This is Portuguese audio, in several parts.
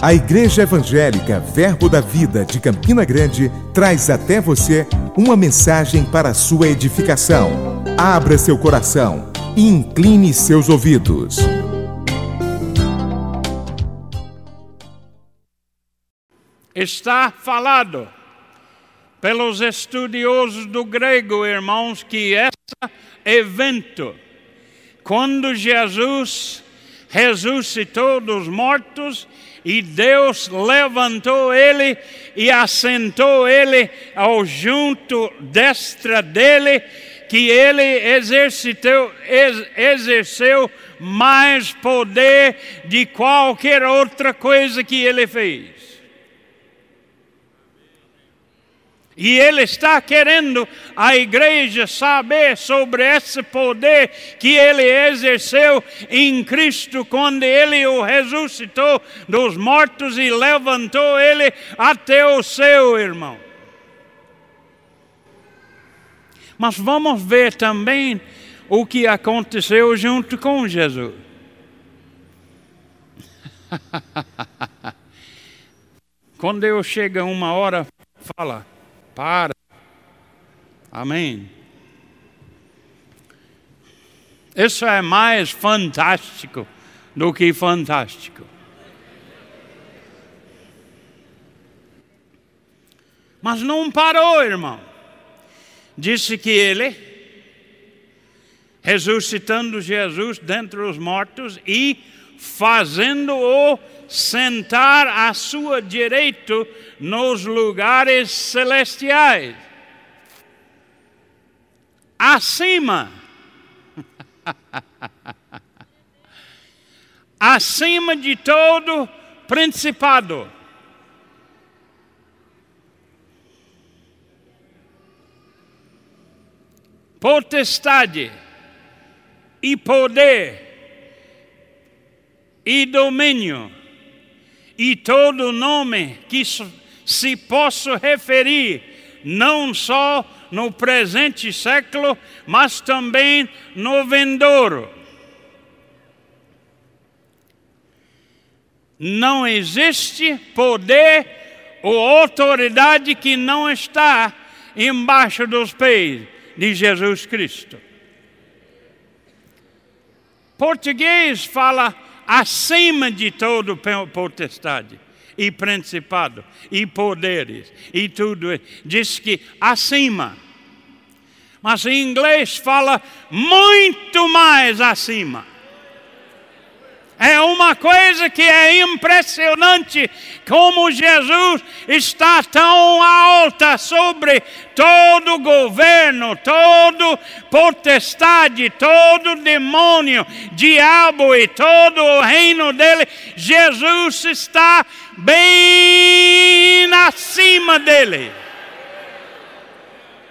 A Igreja Evangélica Verbo da Vida de Campina Grande traz até você uma mensagem para sua edificação. Abra seu coração e incline seus ouvidos. Está falado pelos estudiosos do grego, irmãos, que esse evento, quando Jesus ressuscitou dos mortos e Deus levantou ele e assentou ele ao junto destra dele, que ele exercitou, exerceu mais poder de qualquer outra coisa que ele fez. E ele está querendo a igreja saber sobre esse poder que ele exerceu em Cristo quando ele o ressuscitou dos mortos e levantou ele até o seu irmão. Mas vamos ver também o que aconteceu junto com Jesus. Quando eu chego uma hora, fala, para. Amém. Isso é mais fantástico do que fantástico. Mas não parou, irmão. Disse que ele, ressuscitando Jesus dentre os mortos e fazendo-o sentar à sua direita nos lugares celestiais. Acima. acima de todo principado. Potestade e poder e domínio e todo nome que se possa referir, não só no presente século, mas também no vindouro. Não existe poder ou autoridade que não está embaixo dos pés de Jesus Cristo. Português fala acima de todo potestade e principado e poderes e tudo. Diz que acima. Mas em inglês fala muito mais acima. É uma coisa que é impressionante como Jesus está tão alta sobre todo governo, todo potestade, todo demônio, diabo e todo o reino dele. Jesus está bem acima dele.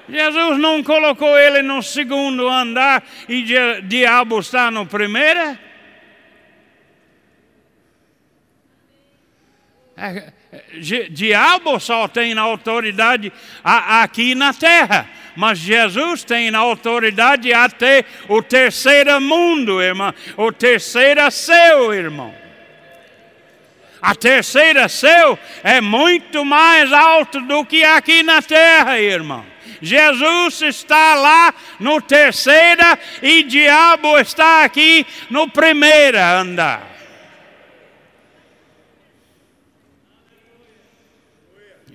Jesus não colocou ele no segundo andar e diabo está no primeiro. É, é, diabo só tem autoridade aqui na terra, mas Jesus tem autoridade até o terceiro mundo, irmão, o terceiro céu, irmão. A terceira céu é muito mais alto do que aqui na terra, irmão. Jesus está lá no terceiro e diabo está aqui no primeiro andar.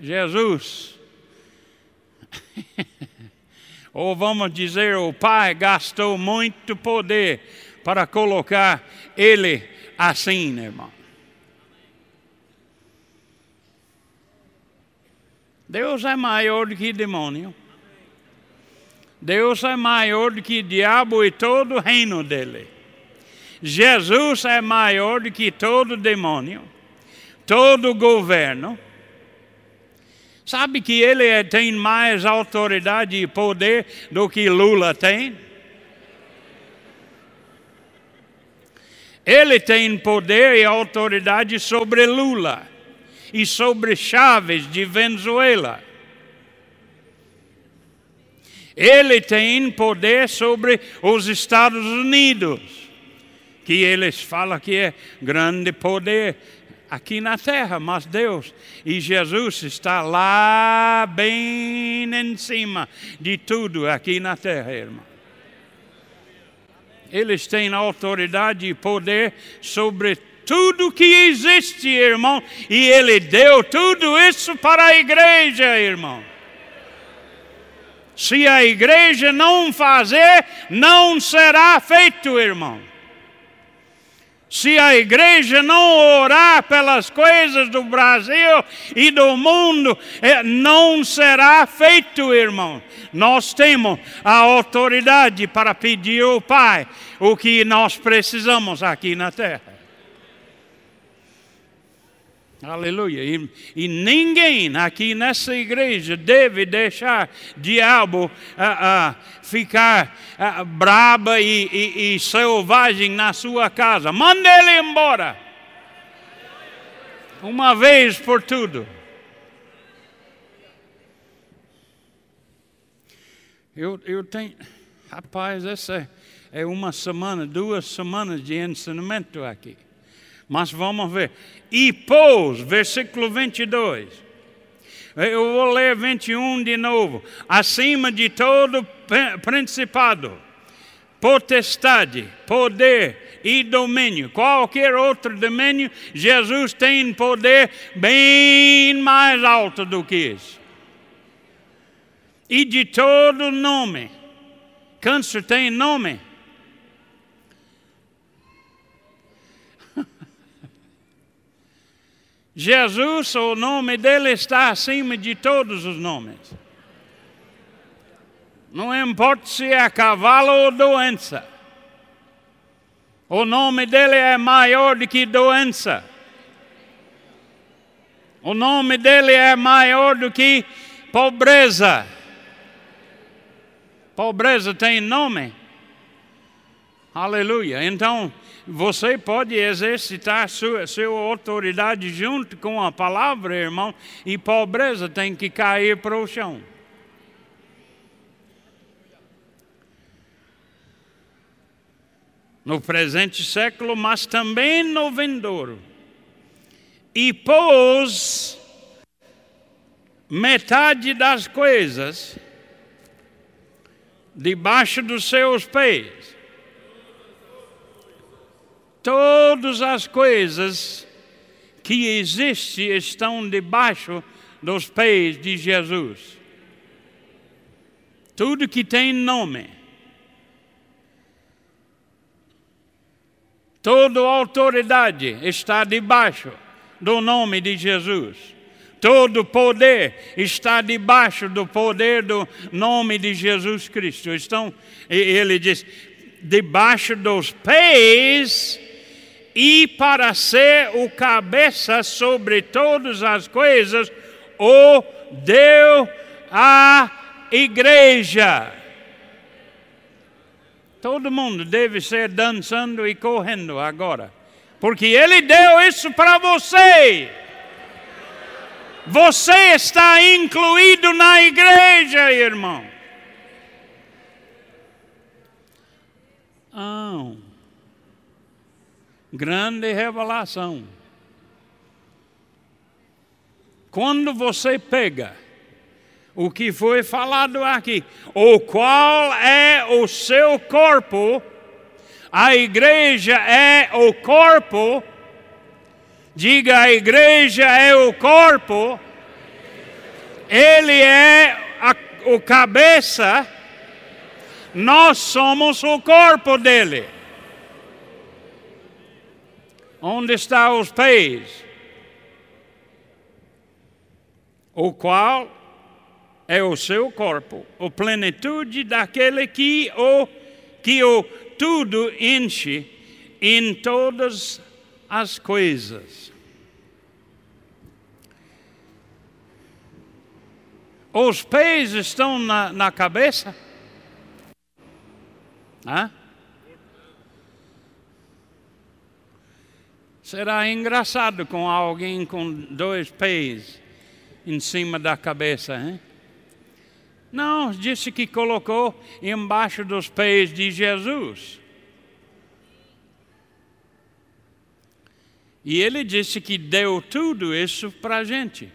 Jesus, ou vamos dizer, o Pai gastou muito poder para colocar ele assim, irmão. Deus é maior do que demônio. Deus é maior do que diabo e todo o reino dele. Jesus é maior do que todo demônio, todo governo. Sabe que ele é, tem mais autoridade e poder do que Lula tem? Ele tem poder e autoridade sobre Lula e sobre Chaves de Venezuela. Ele tem poder sobre os Estados Unidos, que eles falam que é grande poder aqui na terra, mas Deus e Jesus está lá bem em cima de tudo aqui na terra, irmão. Eles têm autoridade e poder sobre tudo que existe, irmão, e Ele deu tudo isso para a igreja, irmão. Se a igreja não fazer, não será feito, irmão. Se a igreja não orar pelas coisas do Brasil e do mundo, é, não será feito, irmão. Nós temos a autoridade para pedir ao Pai o que nós precisamos aqui na terra. Aleluia. E, e, ninguém aqui nessa igreja deve deixar diabo uh, uh, ficar uh, braba e, e, e selvagem na sua casa. Manda ele embora. Uma vez por tudo. Eu, eu tenho. Rapaz, essa é uma semana, duas semanas de ensinamento aqui. Mas vamos ver. E pôs, versículo 22. Eu vou ler 21 de novo. Acima de todo principado, potestade, poder e domínio. Qualquer outro domínio, Jesus tem poder bem mais alto do que isso. E de todo nome. Câncer tem nome. Jesus, o nome dele está acima de todos os nomes. Não importa se é cavalo ou doença. O nome dele é maior do que doença. O nome dele é maior do que pobreza. Pobreza tem nome. Aleluia. Então, você pode exercitar sua, sua autoridade junto com a palavra, irmão, e pobreza tem que cair para o chão. No presente século, mas também no vindouro. E pôs metade das coisas debaixo dos seus pés Todas as coisas que existem estão debaixo dos pés de Jesus. Tudo que tem nome. Toda autoridade está debaixo do nome de Jesus. Todo poder está debaixo do poder do nome de Jesus Cristo. Então, ele diz: debaixo dos pés e para ser o cabeça sobre todas as coisas, o deu à igreja. Todo mundo deve ser dançando e correndo agora, porque Ele deu isso para você. Você está incluído na igreja, irmão. Ah grande revelação. Quando você pega o que foi falado aqui, o qual é o seu corpo, a igreja é o corpo, diga a igreja é o corpo, ele é a, o cabeça, nós somos o corpo dele. Onde está os pés? O qual é o seu corpo, a plenitude daquele que o que o tudo enche em todas as coisas. Os pés estão na, na cabeça? Hã? Será engraçado com alguém com dois pés em cima da cabeça, hein? Não, disse que colocou embaixo dos pés de Jesus. E ele disse que deu tudo isso para a gente.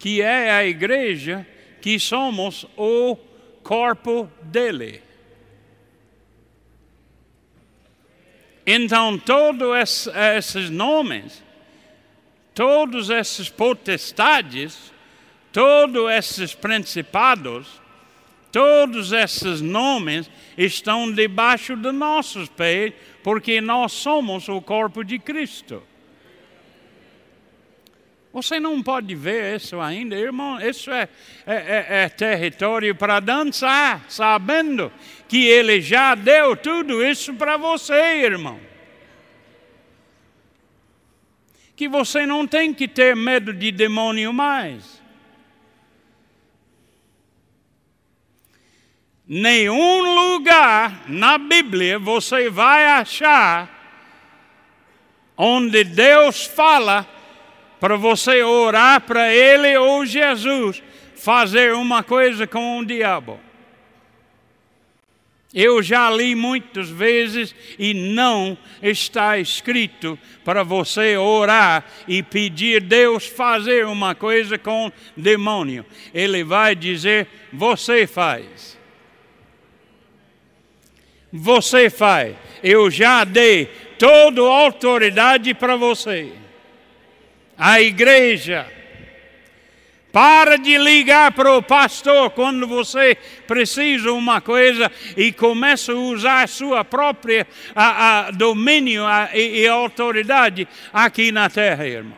Que é a igreja, que somos o corpo dele. Então, todos esses nomes, todos esses potestades, todos esses principados, todos esses nomes estão debaixo de nossos pés, porque nós somos o corpo de Cristo. Você não pode ver isso ainda, irmão. Isso é, é, é, é território para dançar, sabendo que Ele já deu tudo isso para você, irmão. Que você não tem que ter medo de demônio mais. Nenhum lugar na Bíblia você vai achar onde Deus fala para você orar para Ele ou Jesus fazer uma coisa com o diabo. Eu já li muitas vezes e não está escrito para você orar e pedir Deus fazer uma coisa com o demônio. Ele vai dizer: você faz você faz. Eu já dei toda a autoridade para você. A igreja. Para de ligar para o pastor quando você precisa uma coisa e começa a usar a sua própria a, a domínio a, e, autoridade aqui na terra, irmão.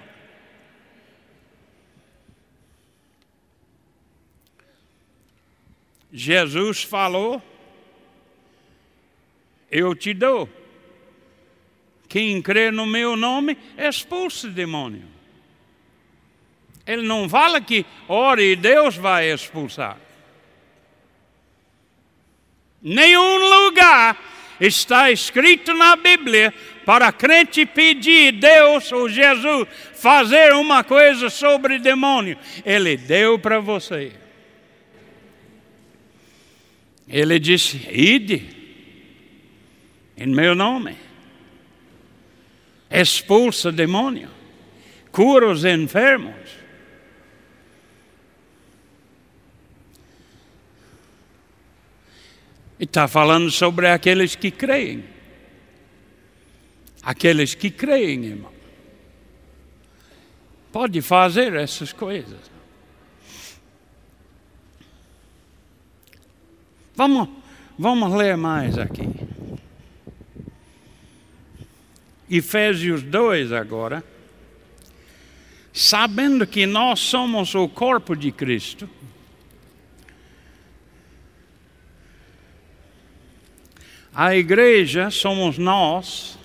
Jesus falou eu te dou. Quem crê no meu nome, expulsa o demônio. Ele não fala que ore e Deus vai expulsar. Nenhum lugar está escrito na Bíblia para crente pedir Deus ou Jesus fazer uma coisa sobre demônio. Ele deu para você. Ele disse: ide em meu nome. Expulsa demônio, cura os enfermos. E está falando sobre aqueles que creem. Aqueles que creem, irmão. Pode fazer essas coisas. Vamos, vamos ler mais aqui. Efésios 2 agora, sabendo que nós somos o corpo de Cristo, a igreja somos nós,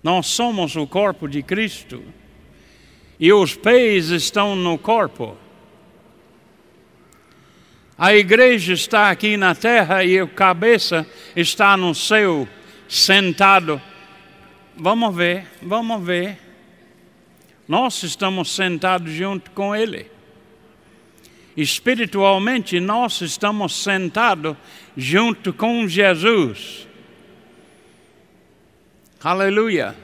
nós somos o corpo de Cristo, e os pés estão no corpo. A igreja está aqui na terra e a cabeça está no céu sentado. Vamos ver, vamos ver. Nós estamos sentados junto com Ele. Espiritualmente, nós estamos sentados junto com Jesus. Aleluia.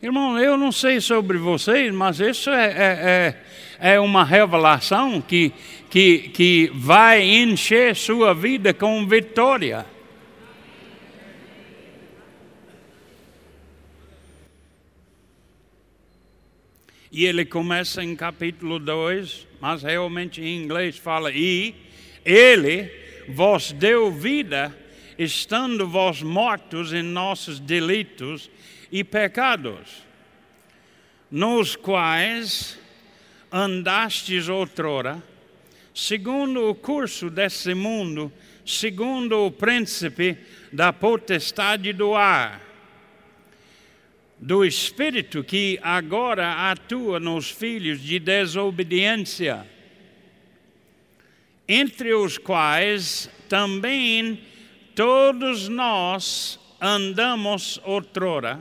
Irmão, eu não sei sobre vocês, mas isso é, é, é, é uma revelação que, que, que vai encher sua vida com vitória. E ele começa em capítulo 2, mas realmente em inglês fala: E ele vos deu vida, estando vós mortos em nossos delitos e pecados, nos quais andastes outrora, segundo o curso desse mundo, segundo o príncipe da potestade do ar do Espírito que agora atua nos filhos de desobediência, entre os quais também todos nós andamos outrora,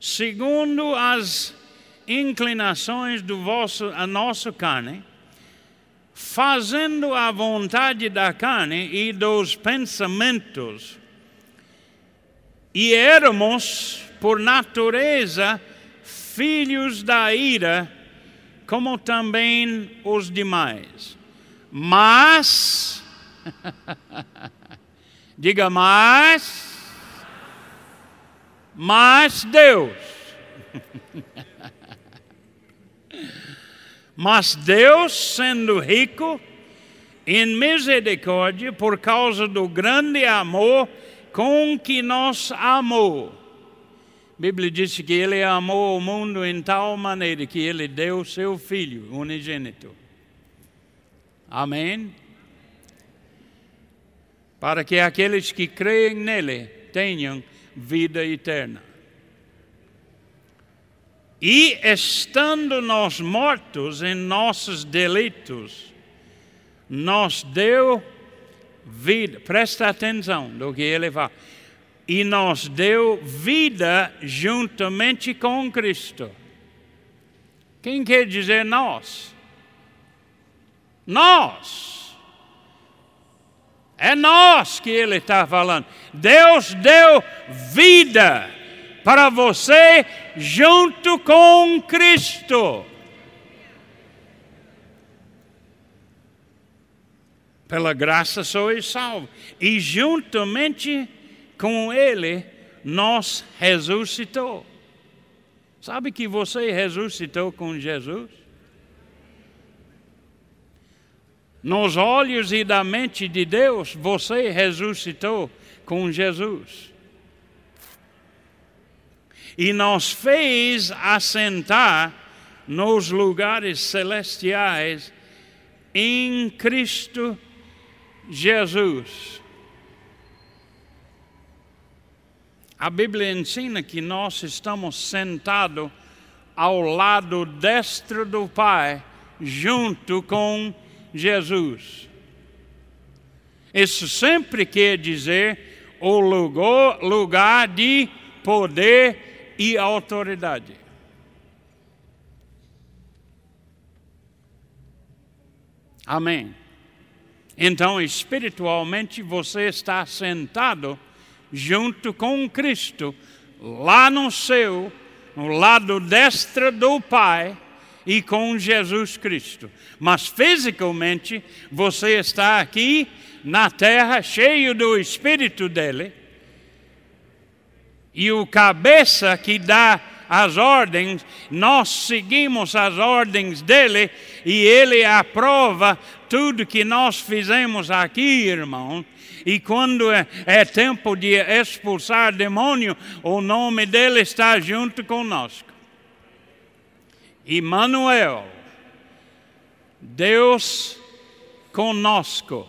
segundo as inclinações do vosso, a nossa carne, fazendo a vontade da carne e dos pensamentos. E éramos, por natureza, filhos da ira, como também os demais. Mas, diga mas, mas Deus. mas Deus, sendo rico em misericórdia, por causa do grande amor com que nos amou. Bíblia diz que ele amou o mundo em tal maneira que ele deu seu filho unigênito. Amém? Para que aqueles que creem nele tenham vida eterna. E estando nós mortos em nossos delitos, nos deu vida. Presta atenção do que ele fala. E nos deu vida juntamente com Cristo. Quem quer dizer nós? Nós. É nós que ele está falando. Deus deu vida para você junto com Cristo. Pela graça sois salvos. E juntamente com Ele, nos ressuscitou. Sabe que você ressuscitou com Jesus? Nos olhos e da mente de Deus, você ressuscitou com Jesus. E nos fez assentar nos lugares celestiais em Cristo Jesus Jesus. A Bíblia ensina que nós estamos sentados ao lado destro do Pai, junto com Jesus. Isso sempre quer dizer o lugar, lugar de poder e autoridade. Amém. Então, espiritualmente, você está sentado junto com Cristo, lá no céu, no lado destro do Pai, e com Jesus Cristo. Mas fisicamente, você está aqui na terra, cheio do Espírito dele, e o cabeça que dá as ordens, nós seguimos as ordens dele e ele aprova tudo que nós fizemos aqui, irmão. E quando é, é tempo de expulsar demônio, o nome dele está junto conosco. Emmanuel, Deus conosco.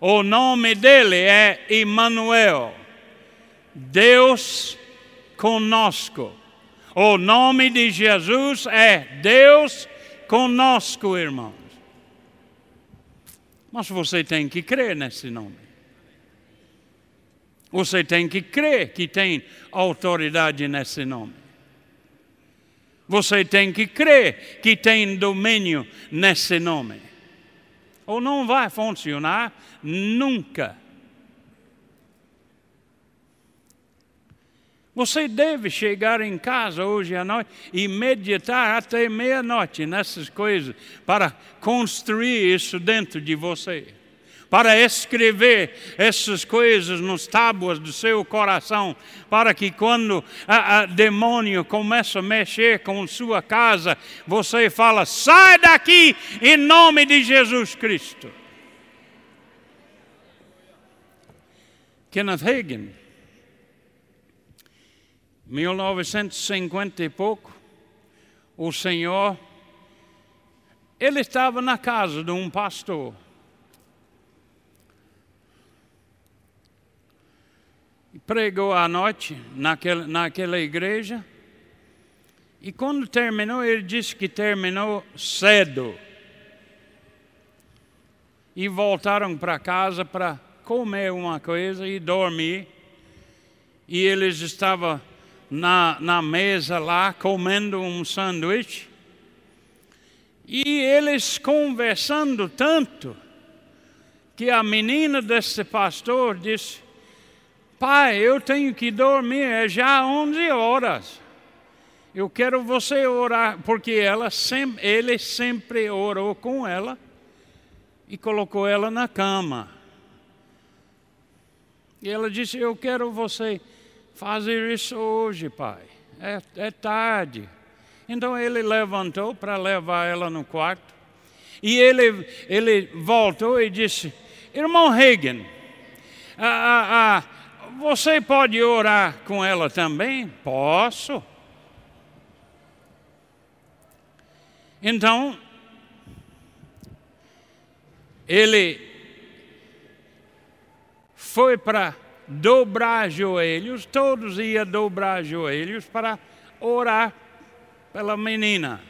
O nome dele é Emmanuel, Deus conosco. O nome de Jesus é Deus conosco, irmãos. Mas você tem que crer nesse nome. Você tem que crer que tem autoridade nesse nome. Você tem que crer que tem domínio nesse nome. Ou não vai funcionar nunca. Você deve chegar em casa hoje à noite e meditar até meia-noite nessas coisas para construir isso dentro de você. Para escrever essas coisas nos tábuas do seu coração, para que quando o demônio começa a mexer com sua casa, você fala: sai daqui em nome de Jesus Cristo. Kenneth Hagin 1950 e pouco, o Senhor, ele estava na casa de um pastor. Pregou à noite naquela, naquela igreja. E quando terminou, ele disse que terminou cedo. E voltaram para casa para comer uma coisa e dormir. E eles estavam na, na mesa lá comendo um sanduíche. E eles conversando tanto que a menina desse pastor disse: pai, eu tenho que dormir, é já 11 horas. Eu quero você orar, porque ela sempre, ele sempre orou com ela e colocou ela na cama. E ela disse: Eu quero você fazer isso hoje, pai. É, é tarde. Então ele levantou para levar ela no quarto. E ele, ele voltou e disse: Irmão Hagen, ah, ah, ah, você pode orar com ela também? Posso. Então, ele foi para dobrar joelhos, todos iam dobrar joelhos para orar pela menina.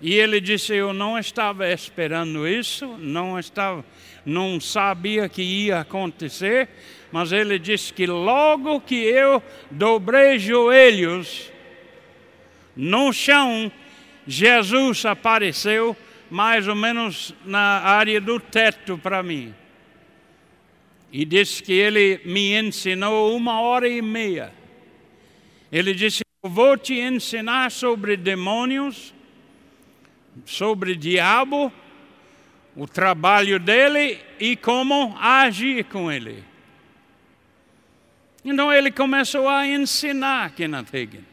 E ele disse: Eu não estava esperando isso, não estava, não sabia que ia acontecer, mas ele disse que logo que eu dobrei joelhos no chão, Jesus apareceu mais ou menos na área do teto para mim. E disse que ele me ensinou uma hora e meia. Ele disse: Eu vou te ensinar sobre demônios, sobre diabo, o trabalho dele e como agir com ele. Então ele começou a ensinar Kenneth Hagin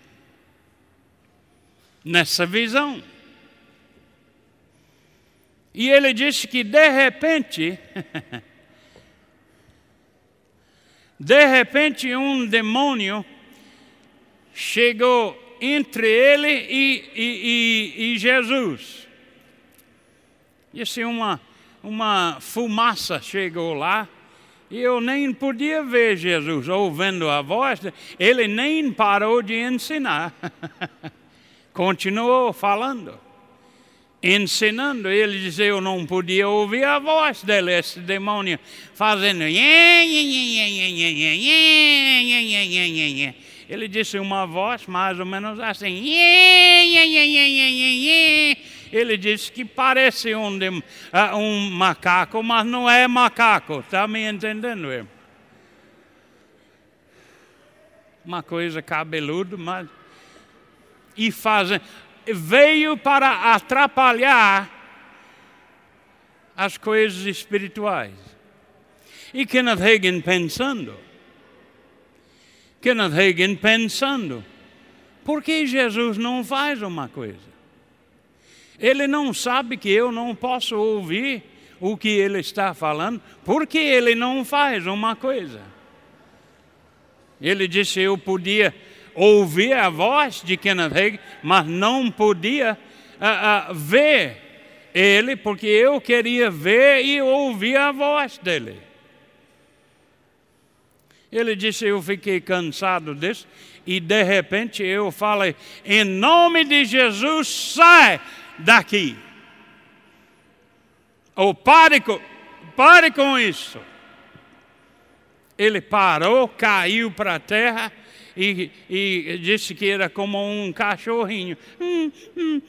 nessa visão. E ele disse que de repente, de repente um demônio chegou entre ele e, e, e, e Jesus. Disse uma, uma fumaça chegou lá. E eu nem podia ver Jesus ouvindo a voz, ele nem parou de ensinar. Continuou falando, ensinando. Ele disse: Eu não podia ouvir a voz dele, esse demônio, fazendo. Ele disse uma voz mais ou menos assim. Ele disse que parece um, um macaco, mas não é macaco. Está me entendendo? Uma coisa cabeluda, mas e fazem, veio para atrapalhar as coisas espirituais. E Kenneth Hagin pensando, Kenneth Hagin pensando, por que Jesus não faz uma coisa? Ele não sabe que eu não posso ouvir o que ele está falando, por que ele não faz uma coisa? Ele disse: Eu podia ouvir a voz de Kenneth Hagin, mas não podia uh, uh, ver ele, porque eu queria ver e ouvir a voz dele. Ele disse: Eu fiquei cansado disso, e de repente eu falei: Em nome de Jesus, sai daqui. Ou pare com, pare com isso. Ele parou, caiu para a terra e, e disse que era como um cachorrinho, hum, hum,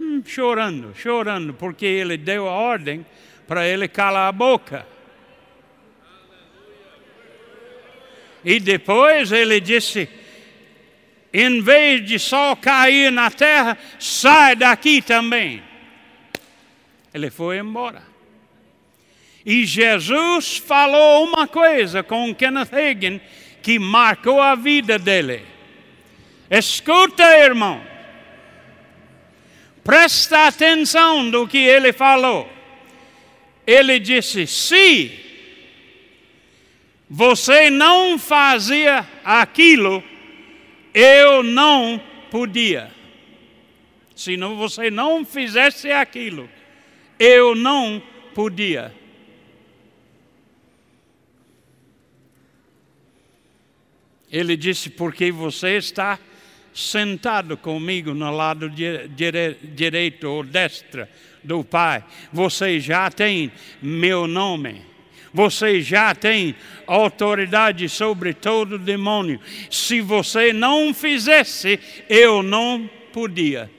hum, chorando, chorando, porque ele deu a ordem para ele calar a boca. E depois ele disse: em vez de só cair na terra, sai daqui também. Ele foi embora. E Jesus falou uma coisa com Kenneth Hagin que marcou a vida dele. Escuta, irmão. Presta atenção do que ele falou. Ele disse: se você não fazia aquilo, eu não podia. Se você não fizesse aquilo, eu não podia. Ele disse: Porque você está sentado comigo no lado direito ou destra do Pai, você já tem meu nome. Você já tem autoridade sobre todo demônio. Se você não fizesse, eu não podia.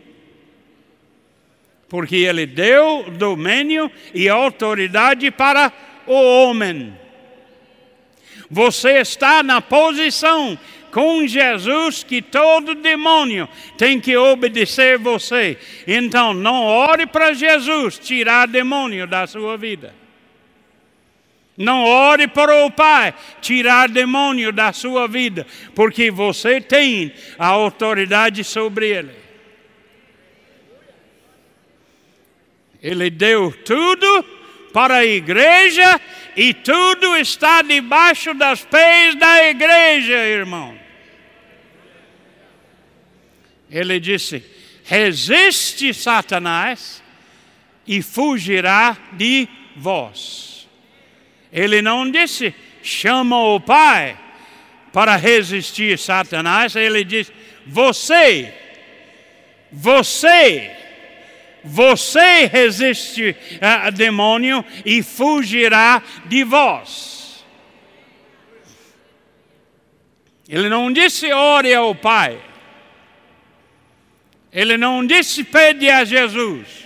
Porque ele deu domínio e autoridade para o homem. Você está na posição com Jesus que todo demônio tem que obedecer você. Então não ore para Jesus tirar demônio da sua vida. Não ore para o Pai tirar demônio da sua vida, porque você tem a autoridade sobre ele. Ele deu tudo para a igreja e tudo está debaixo das pés da igreja, irmão. Ele disse: resiste Satanás e fugirá de vós. Ele não disse: chama o Pai para resistir Satanás. Ele disse: você, você você resiste a demônio e fugirá de vós. Ele não disse ore ao Pai. Ele não disse pede a Jesus.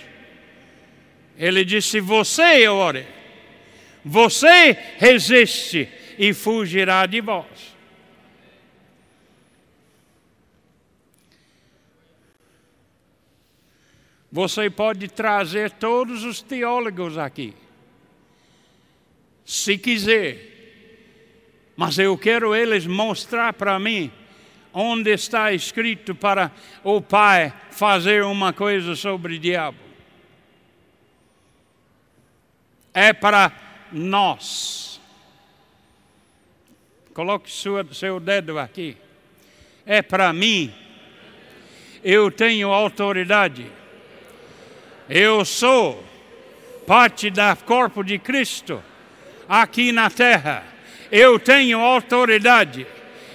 Ele disse você ore. Você resiste e fugirá de vós. Você pode trazer todos os teólogos aqui, se quiser. Mas eu quero eles mostrar para mim onde está escrito para o Pai fazer uma coisa sobre o diabo. É para nós. Coloque sua, seu dedo aqui. É para mim. Eu tenho autoridade eu sou parte do corpo de Cristo aqui na terra. Eu tenho autoridade,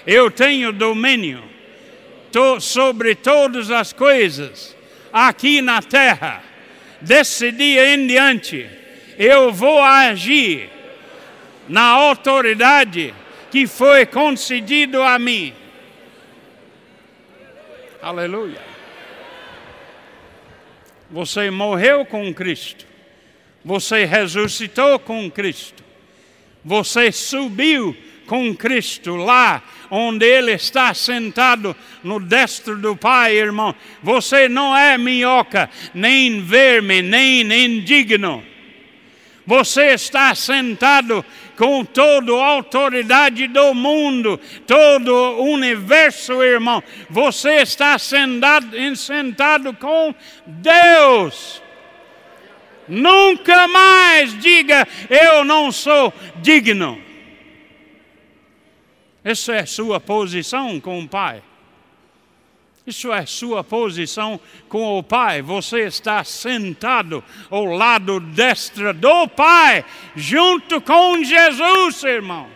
eu tenho domínio sobre todas as coisas aqui na terra. Desse dia em diante, eu vou agir na autoridade que foi concedido a mim. Aleluia. Você morreu com Cristo. Você ressuscitou com Cristo. Você subiu com Cristo lá onde Ele está sentado no destro do Pai, irmão. Você não é minhoca, nem verme, nem indigno. Você está sentado com toda a autoridade do mundo, todo o universo, irmão. Você está sentado, sentado com Deus. Nunca mais diga, eu não sou digno. Essa é sua posição com o Pai. Isso é sua posição com o Pai. Você está sentado ao lado destro do Pai, junto com Jesus, irmão.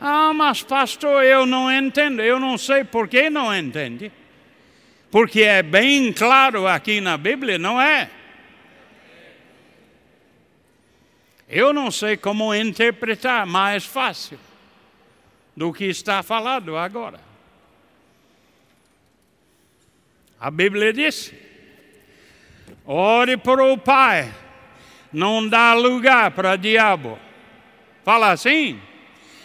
Ah, mas pastor, eu não entendo. Eu não sei por que não entende. Porque é bem claro aqui na Bíblia, não é? Eu não sei como interpretar mais fácil do que está falado agora. A Bíblia diz: ore para o Pai, não dá lugar para diabo. Fala assim?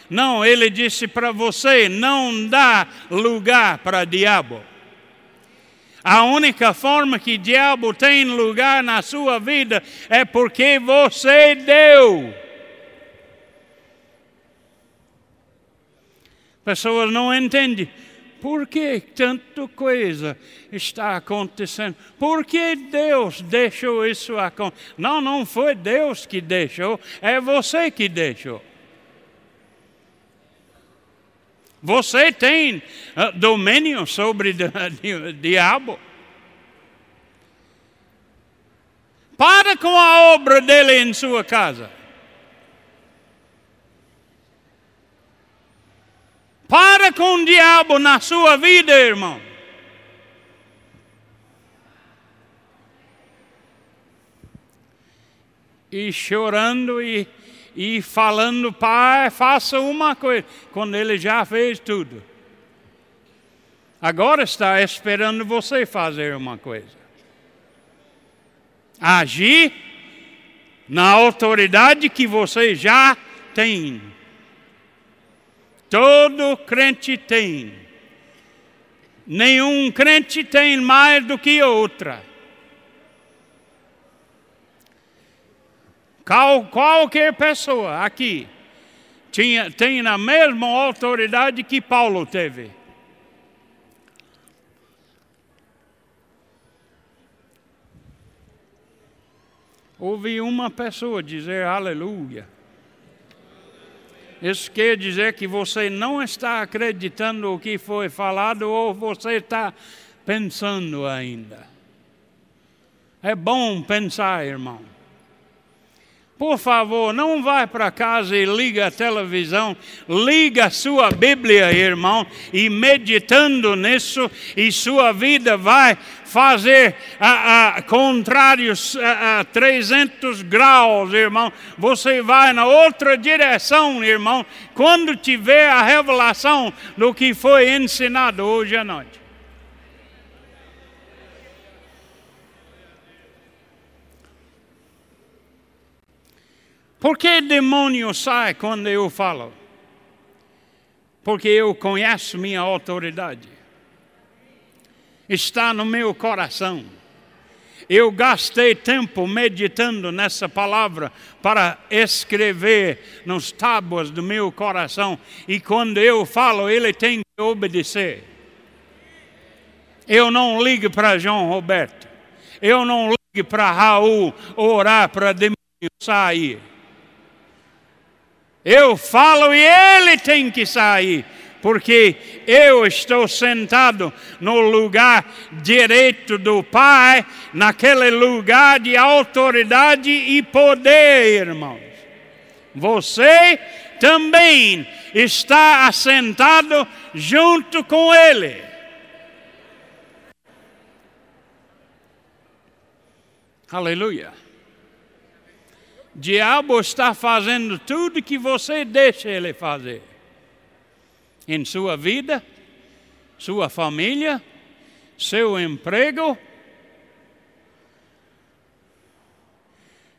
Não, ele disse para você: não dá lugar para diabo. A única forma que diabo tem lugar na sua vida é porque você deu. Pessoas não entendem. Por que tanta coisa está acontecendo? Por que Deus deixou isso acontecer? Não, não foi Deus que deixou, é você que deixou. Você tem uh, domínio sobre o diabo. Para com a obra dele em sua casa. Para com o diabo na sua vida, irmão. E chorando e, e falando, pai, faça uma coisa, quando ele já fez tudo. Agora está esperando você fazer uma coisa. Agir na autoridade que você já tem Todo crente tem. Nenhum crente tem mais do que outra. Qual, qualquer pessoa aqui tinha, tem a mesma autoridade que Paulo teve. Ouvi uma pessoa dizer aleluia. Isso quer dizer que você não está acreditando o que foi falado ou você está pensando ainda. É bom pensar, irmão. Por favor, não vá para casa e liga a televisão, liga a sua Bíblia, irmão, e meditando nisso, e sua vida vai fazer a, a, contrários a, a 300 graus, irmão. Você vai na outra direção, irmão, quando tiver a revelação do que foi ensinado hoje à noite. Por que demônio sai quando eu falo? Porque eu conheço minha autoridade. Está no meu coração. Eu gastei tempo meditando nessa palavra para escrever nos tábuas do meu coração. E quando eu falo, ele tem que obedecer. Eu não ligo para João Roberto. Eu não ligo para Raul orar para demônio sair. Eu falo e ele tem que sair, porque eu estou sentado no lugar direito do Pai, naquele lugar de autoridade e poder, irmãos. Você também está assentado junto com ele. Aleluia diabo está fazendo tudo que você deixa ele fazer. Em sua vida, sua família, seu emprego.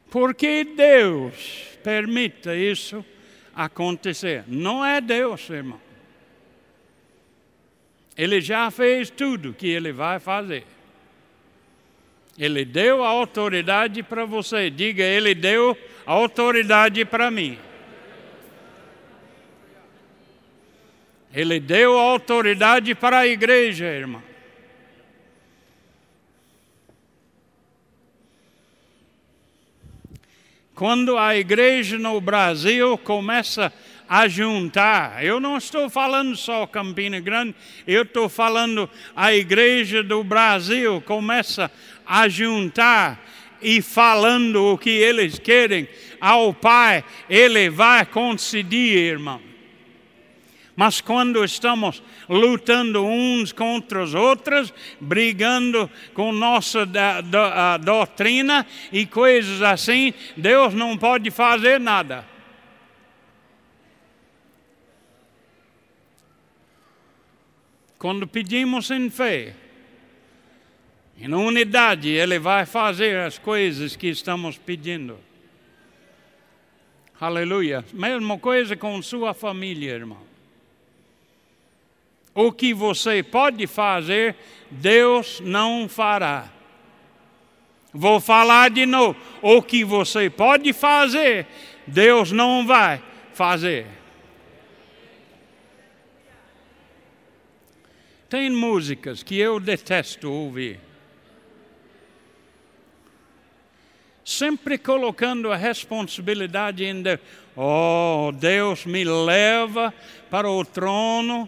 Porque Deus permita isso acontecer. Não é Deus, irmão. Ele já fez tudo que ele vai fazer. Ele deu a autoridade para você. Diga, Ele deu a autoridade para mim. Ele deu a autoridade para a igreja, irmão. Quando a igreja no Brasil começa a juntar, eu não estou falando só Campina Grande, eu estou falando a igreja do Brasil começa a juntar e falando o que eles querem ao Pai, Ele vai conceder, irmão. Mas quando estamos lutando uns contra os outros, brigando com nossa da, da, doutrina e coisas assim, Deus não pode fazer nada. Quando pedimos em fé, em unidade, Ele vai fazer as coisas que estamos pedindo. Aleluia. Mesma coisa com sua família, irmão. O que você pode fazer, Deus não fará. Vou falar de novo. O que você pode fazer, Deus não vai fazer. Tem músicas que eu detesto ouvir. Sempre colocando a responsabilidade em Deus. Oh, Deus me leva para o trono.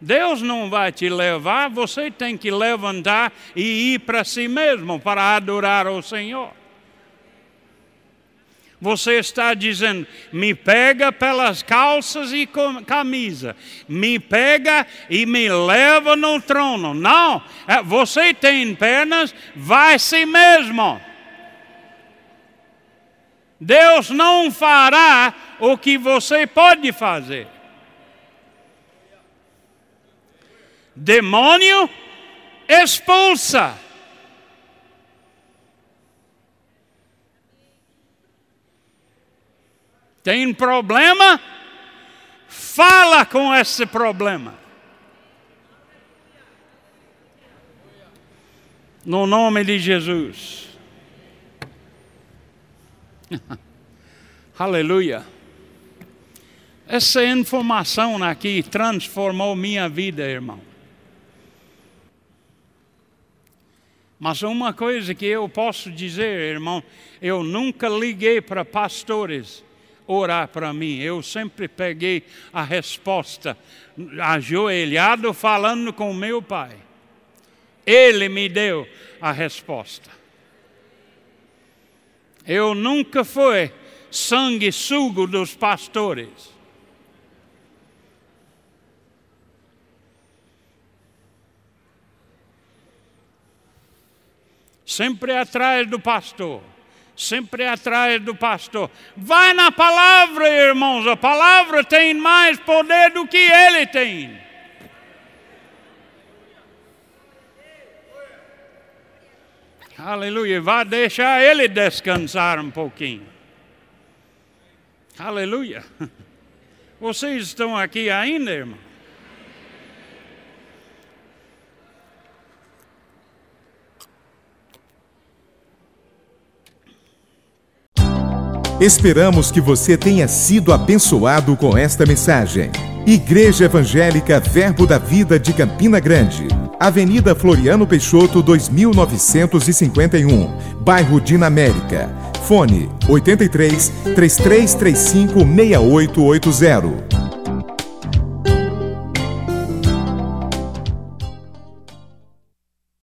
Deus não vai te levar, você tem que levantar e ir para si mesmo para adorar o Senhor. Você está dizendo, me pega pelas calças e camisa, me pega e me leva no trono. Não, é, você tem pernas, vai si mesmo. Deus não fará o que você pode fazer. Demônio expulsa. Tem problema? Fala com esse problema. No nome de Jesus. Aleluia. Essa informação aqui transformou minha vida, irmão. Mas uma coisa que eu posso dizer, irmão, eu nunca liguei para pastores orar para mim. Eu sempre peguei a resposta ajoelhado falando com meu pai. Ele me deu a resposta. Eu nunca fui sanguessugo dos pastores. Sempre atrás do pastor sempre atrás do pastor. Vai na palavra, irmãos, a palavra tem mais poder do que ele tem. Aleluia. Vai deixar ele descansar um pouquinho. Aleluia. Vocês estão aqui ainda, irmão? Esperamos que você tenha sido abençoado com esta mensagem. Igreja Evangélica Verbo da Vida de Campina Grande. Avenida Floriano Peixoto, 2951, bairro Dinamérica. Fone 83 3335 6880.